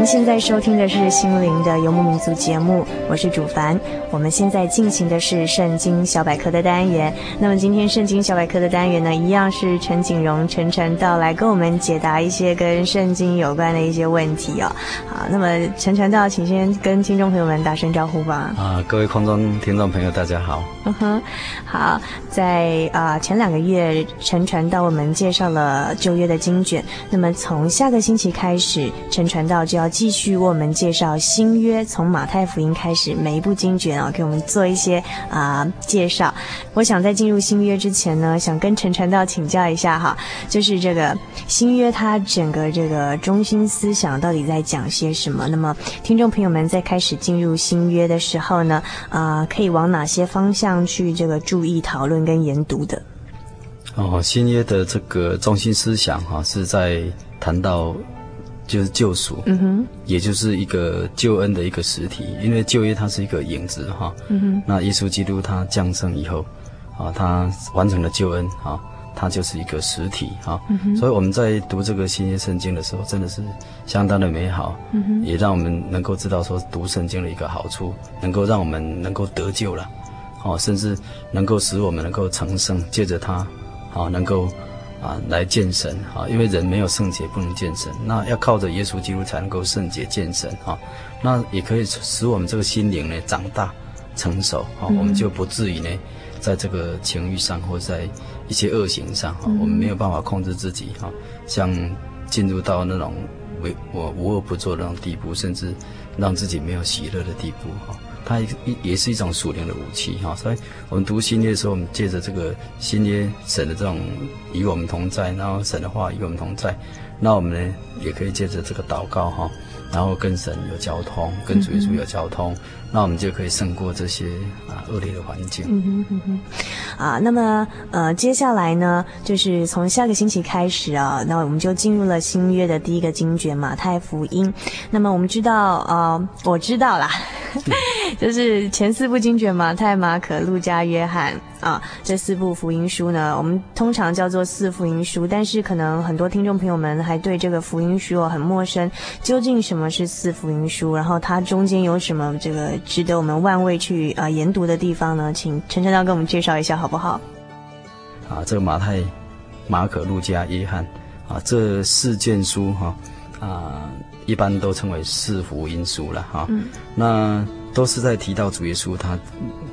您现在收听的是《心灵的游牧民族》节目，我是主凡。我们现在进行的是《圣经小百科》的单元。那么今天《圣经小百科》的单元呢，一样是陈景荣陈传道来跟我们解答一些跟圣经有关的一些问题哦。好，那么陈传道，请先跟听众朋友们打声招呼吧。啊，各位空中听众朋友，大家好。嗯哼，好，在啊前两个月，陈传道我们介绍了旧约的经卷。那么从下个星期开始，陈传道就要继续为我们介绍新约，从马太福音开始，每一部经卷啊，给我们做一些啊、介绍。我想在进入新约之前呢，想跟陈传道请教一下哈，就是这个新约它整个这个中心思想到底在讲些什么？那么听众朋友们在开始进入新约的时候呢，啊、可以往哪些方向去这个注意讨论跟研读的？哦，新约的这个中心思想哈，是在谈到。就是救赎，嗯哼，也就是一个救恩的一个实体，因为旧约它是一个影子哈，嗯哼，那耶稣基督他降生以后，啊，他完成了救恩啊，他就是一个实体哈，嗯哼，所以我们在读这个新约圣经的时候，真的是相当的美好，嗯哼，也让我们能够知道说读圣经的一个好处，能够让我们能够得救了，哦，甚至能够使我们能够成圣，借着它，啊，能够。啊，来见神啊！因为人没有圣洁，不能见神。那要靠着耶稣基督才能够圣洁见神啊！那也可以使我们这个心灵呢长大成熟啊！我们就不至于呢，在这个情欲上或在一些恶行上啊，我们没有办法控制自己啊，像进入到那种为我无恶不作的那种地步，甚至让自己没有喜乐的地步哈。它也也是一种属灵的武器哈，所以我们读新约的时候，我们借着这个新约神的这种与我们同在，然后神的话与我们同在，那我们呢也可以借着这个祷告哈，然后跟神有交通，跟主耶稣有交通。那我们就可以胜过这些啊恶劣的环境。嗯哼嗯哼，啊，那么呃，接下来呢，就是从下个星期开始啊，那我们就进入了新约的第一个经卷马太福音。那么我们知道，呃，我知道啦，就是前四部经卷马太、马可、路加、约翰啊，这四部福音书呢，我们通常叫做四福音书。但是可能很多听众朋友们还对这个福音书哦很陌生，究竟什么是四福音书？然后它中间有什么这个？值得我们万位去啊、呃、研读的地方呢？请陈传道给我们介绍一下好不好？啊，这个马太、马可、路加、约翰啊，这四卷书哈啊，一般都称为四福音书了哈。嗯。那都是在提到主耶稣他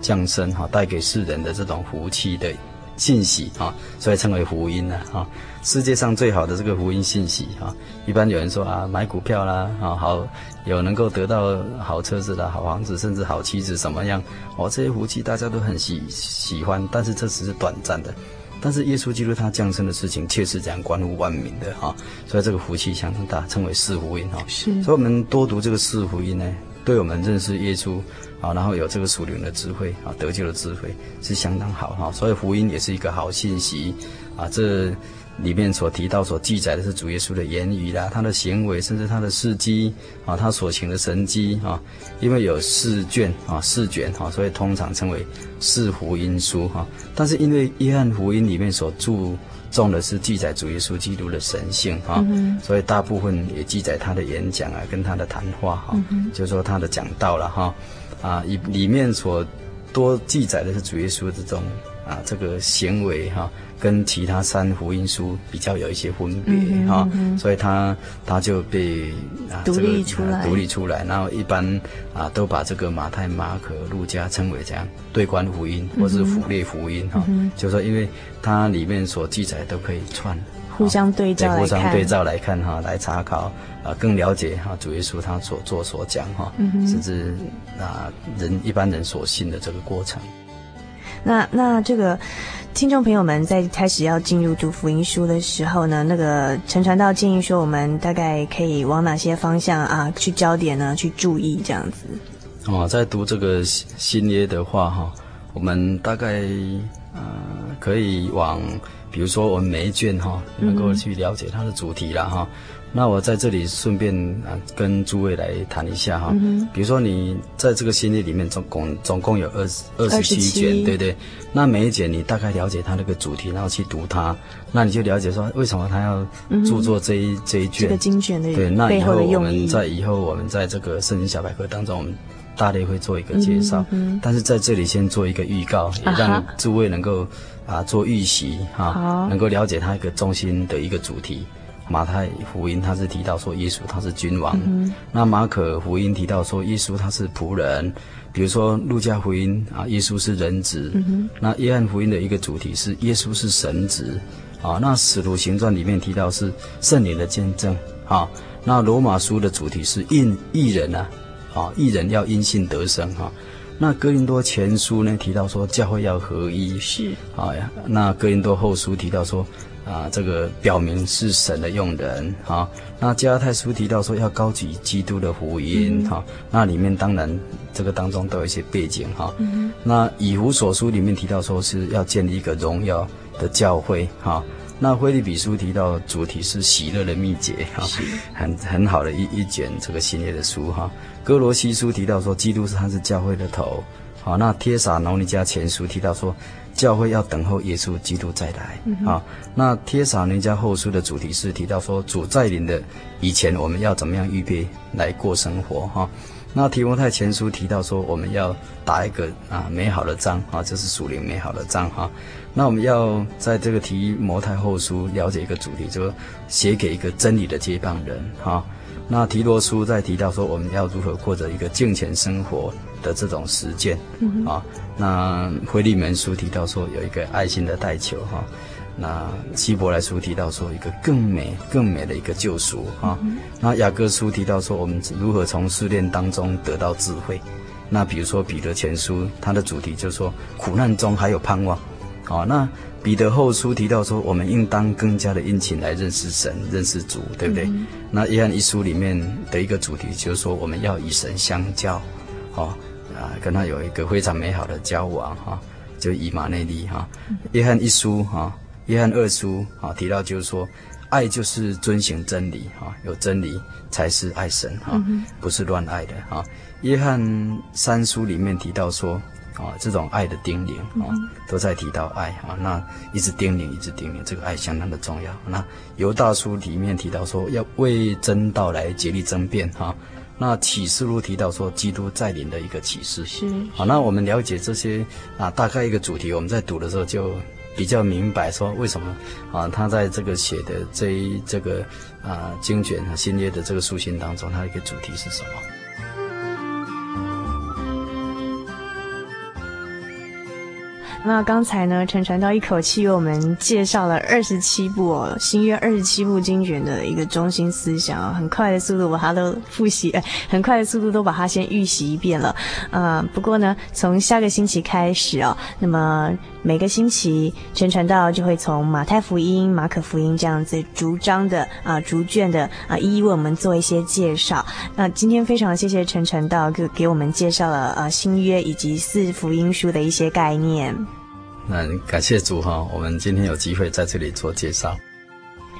降生哈，带给世人的这种福气的信息啊，所以称为福音了哈。世界上最好的这个福音信息哈，一般有人说啊，买股票啦啊，好。有能够得到好车子的好房子，甚至好妻子，什么样？哦，这些福气大家都很喜喜欢，但是这只是短暂的。但是耶稣基督他降生的事情却是这样关乎万民的哈，所以这个福气相当大，称为四福音哈。是。所以我们多读这个四福音呢，对我们认识耶稣啊，然后有这个属灵的智慧啊，得救的智慧是相当好哈。所以福音也是一个好信息啊，这。里面所提到、所记载的是主耶稣的言语啦，他的行为，甚至他的事迹啊，他所行的神迹啊。因为有四卷啊，四卷哈，所以通常称为四福音书哈。但是因为约翰福音里面所著重的是记载主耶稣基督的神性哈，所以大部分也记载他的演讲啊，跟他的谈话哈，就是说他的讲道了哈啊，里里面所多记载的是主耶稣这种啊这个行为哈。跟其他三福音书比较有一些分别哈、所以他他就被啊独立出来，独、这个啊、立出来。然后一般啊都把这个马太、马可、路加称为这样对观福音或是福列福音哈、就是说因为它里面所记载都可以串互相对照来看，互相对照来看哈，来查考啊，更了解哈主耶稣他所做所讲哈，甚至啊人一般人所信的这个过程。那那这个听众朋友们在开始要进入读福音书的时候呢，那个陈传道建议说，我们大概可以往哪些方向啊去焦点呢？去注意这样子。哦，在读这个新新约的话哈，我们大概呃可以往，比如说我们每一卷哈，能够去了解它的主题了哈。那我在这里顺便啊，跟诸位来谈一下哈。嗯、比如说你在这个新约里面总共总共有二十二十七卷，对不对。那每一卷你大概了解它那个主题，然后去读它，那你就了解说为什么他要著作这一、嗯、这一卷。这个经卷的对，那以后我们在以后我们在这个圣经小百科当中，我们大类会做一个介绍。但是在这里先做一个预告，也让诸位能够啊做预习哈，能够了解它一个中心的一个主题。马太福音他是提到说耶稣他是君王，嗯、那马可福音提到说耶稣他是仆人，比如说路加福音啊耶稣是人子，嗯、那约翰福音的一个主题是耶稣是神子，啊那使徒行传里面提到是圣灵的见证，啊那罗马书的主题是印艺人啊，啊一人要因信得生哈、啊，那哥林多前书呢提到说教会要合一，是啊呀，那哥林多后书提到说。啊，这个表明是神的用人哈。那加拉太书提到说要高举基督的福音哈、嗯。那里面当然这个当中都有一些背景哈。嗯、那以弗所书里面提到说是要建立一个荣耀的教会哈。那腓立比书提到主题是喜乐的秘诀哈，是很很好的一一卷这个系列的书哈。哥罗西书提到说基督是他是教会的头。好，那帖撒罗尼迦前书提到说。教会要等候耶稣基督再来啊！那帖撒罗尼迦后书的主题是提到说，主在临的以前，我们要怎么样预备来过生活哈、哦？那提摩太前书提到说，我们要打一个啊美好的仗啊，这是属灵美好的仗哈、哦。那我们要在这个提摩太后书了解一个主题，就是写给一个真理的接棒人哈。哦那提多书在提到说，我们要如何过着一个敬虔生活的这种实践、嗯、啊。那腓利门书提到说，有一个爱心的代求哈、啊。那希伯来书提到说，一个更美更美的一个救赎哈。嗯、哼那雅各书提到说，我们如何从试炼当中得到智慧。那比如说彼得前书，它的主题就是说，苦难中还有盼望。好、啊，那。彼得后书提到说，我们应当更加的殷勤来认识神、认识主，对不对？嗯、那约翰一书里面的一个主题就是说，我们要与神相交，哦，啊，跟他有一个非常美好的交往，哈、哦，就以马内利，哈、哦。约翰一书，哈、哦，约翰二书，哈、哦，提到就是说，爱就是遵行真理，哈、哦，有真理才是爱神，哈、哦，嗯、不是乱爱的，哈、哦。约翰三书里面提到说。啊，这种爱的叮咛啊，都在提到爱啊，那一直叮咛，一直叮咛，这个爱相当的重要。那犹大书里面提到说，要为真道来竭力争辩哈。那启示录提到说，基督再临的一个启示是。好，那我们了解这些啊，大概一个主题，我们在读的时候就比较明白说，为什么啊，他在这个写的这一这个啊经卷和新约的这个书信当中，他一个主题是什么？那刚才呢，陈传道一口气为我们介绍了二十七部哦，新约二十七部经卷的一个中心思想啊，很快的速度把它都复习，很快的速度都把它先预习一遍了。呃，不过呢，从下个星期开始哦，那么每个星期陈传道就会从马太福音、马可福音这样子逐章的啊、逐卷的啊，一一为我们做一些介绍。那今天非常谢谢陈传道给给我们介绍了呃新约以及四福音书的一些概念。那感谢主哈，我们今天有机会在这里做介绍。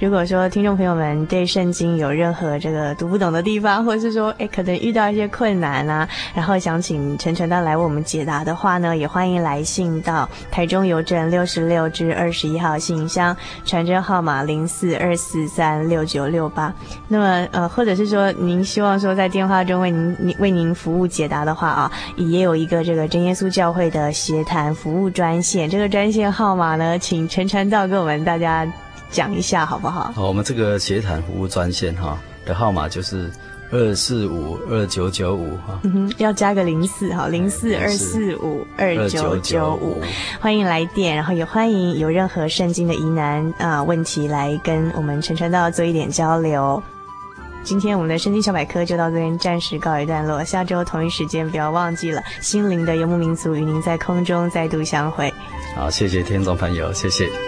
如果说听众朋友们对圣经有任何这个读不懂的地方，或是说诶可能遇到一些困难啊，然后想请陈传道来为我们解答的话呢，也欢迎来信到台中邮政六十六至二十一号信箱，传真号码零四二四三六九六八。那么呃，或者是说您希望说在电话中为您为您服务解答的话啊，也有一个这个真耶稣教会的协谈服务专线，这个专线号码呢，请陈传道给我们大家。讲一下好不好？好，我们这个协谈服务专线哈的号码就是二四五二九九五哈，嗯哼要加个零四哈，零四二四五二九九五，欢迎来电，然后也欢迎有任何圣经的疑难啊、呃、问题来跟我们陈传道做一点交流。今天我们的圣经小百科就到这边暂时告一段落，下周同一时间不要忘记了，心灵的游牧民族与您在空中再度相会。好，谢谢听众朋友，谢谢。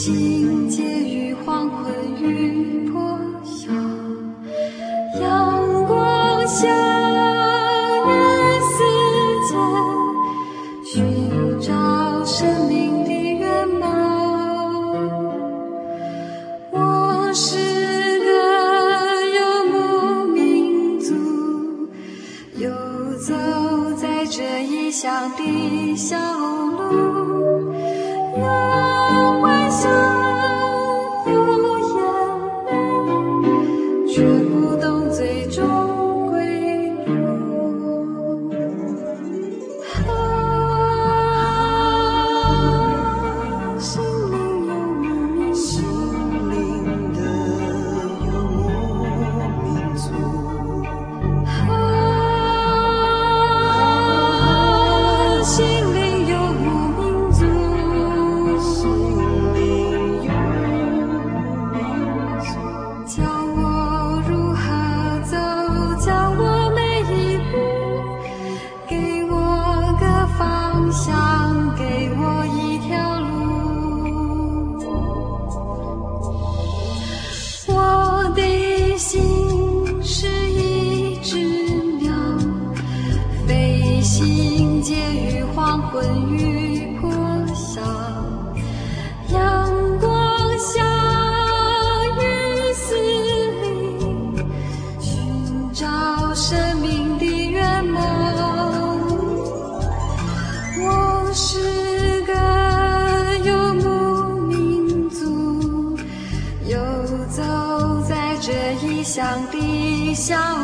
心结于黄昏，雨破晓阳光下的世界，寻找生命的原貌。我是个游牧民族，游走在这异乡的小路。soul. 接于黄昏与破晓，阳光下雨丝里寻找生命的圆梦。我是个游牧民族，游走在这异乡的小。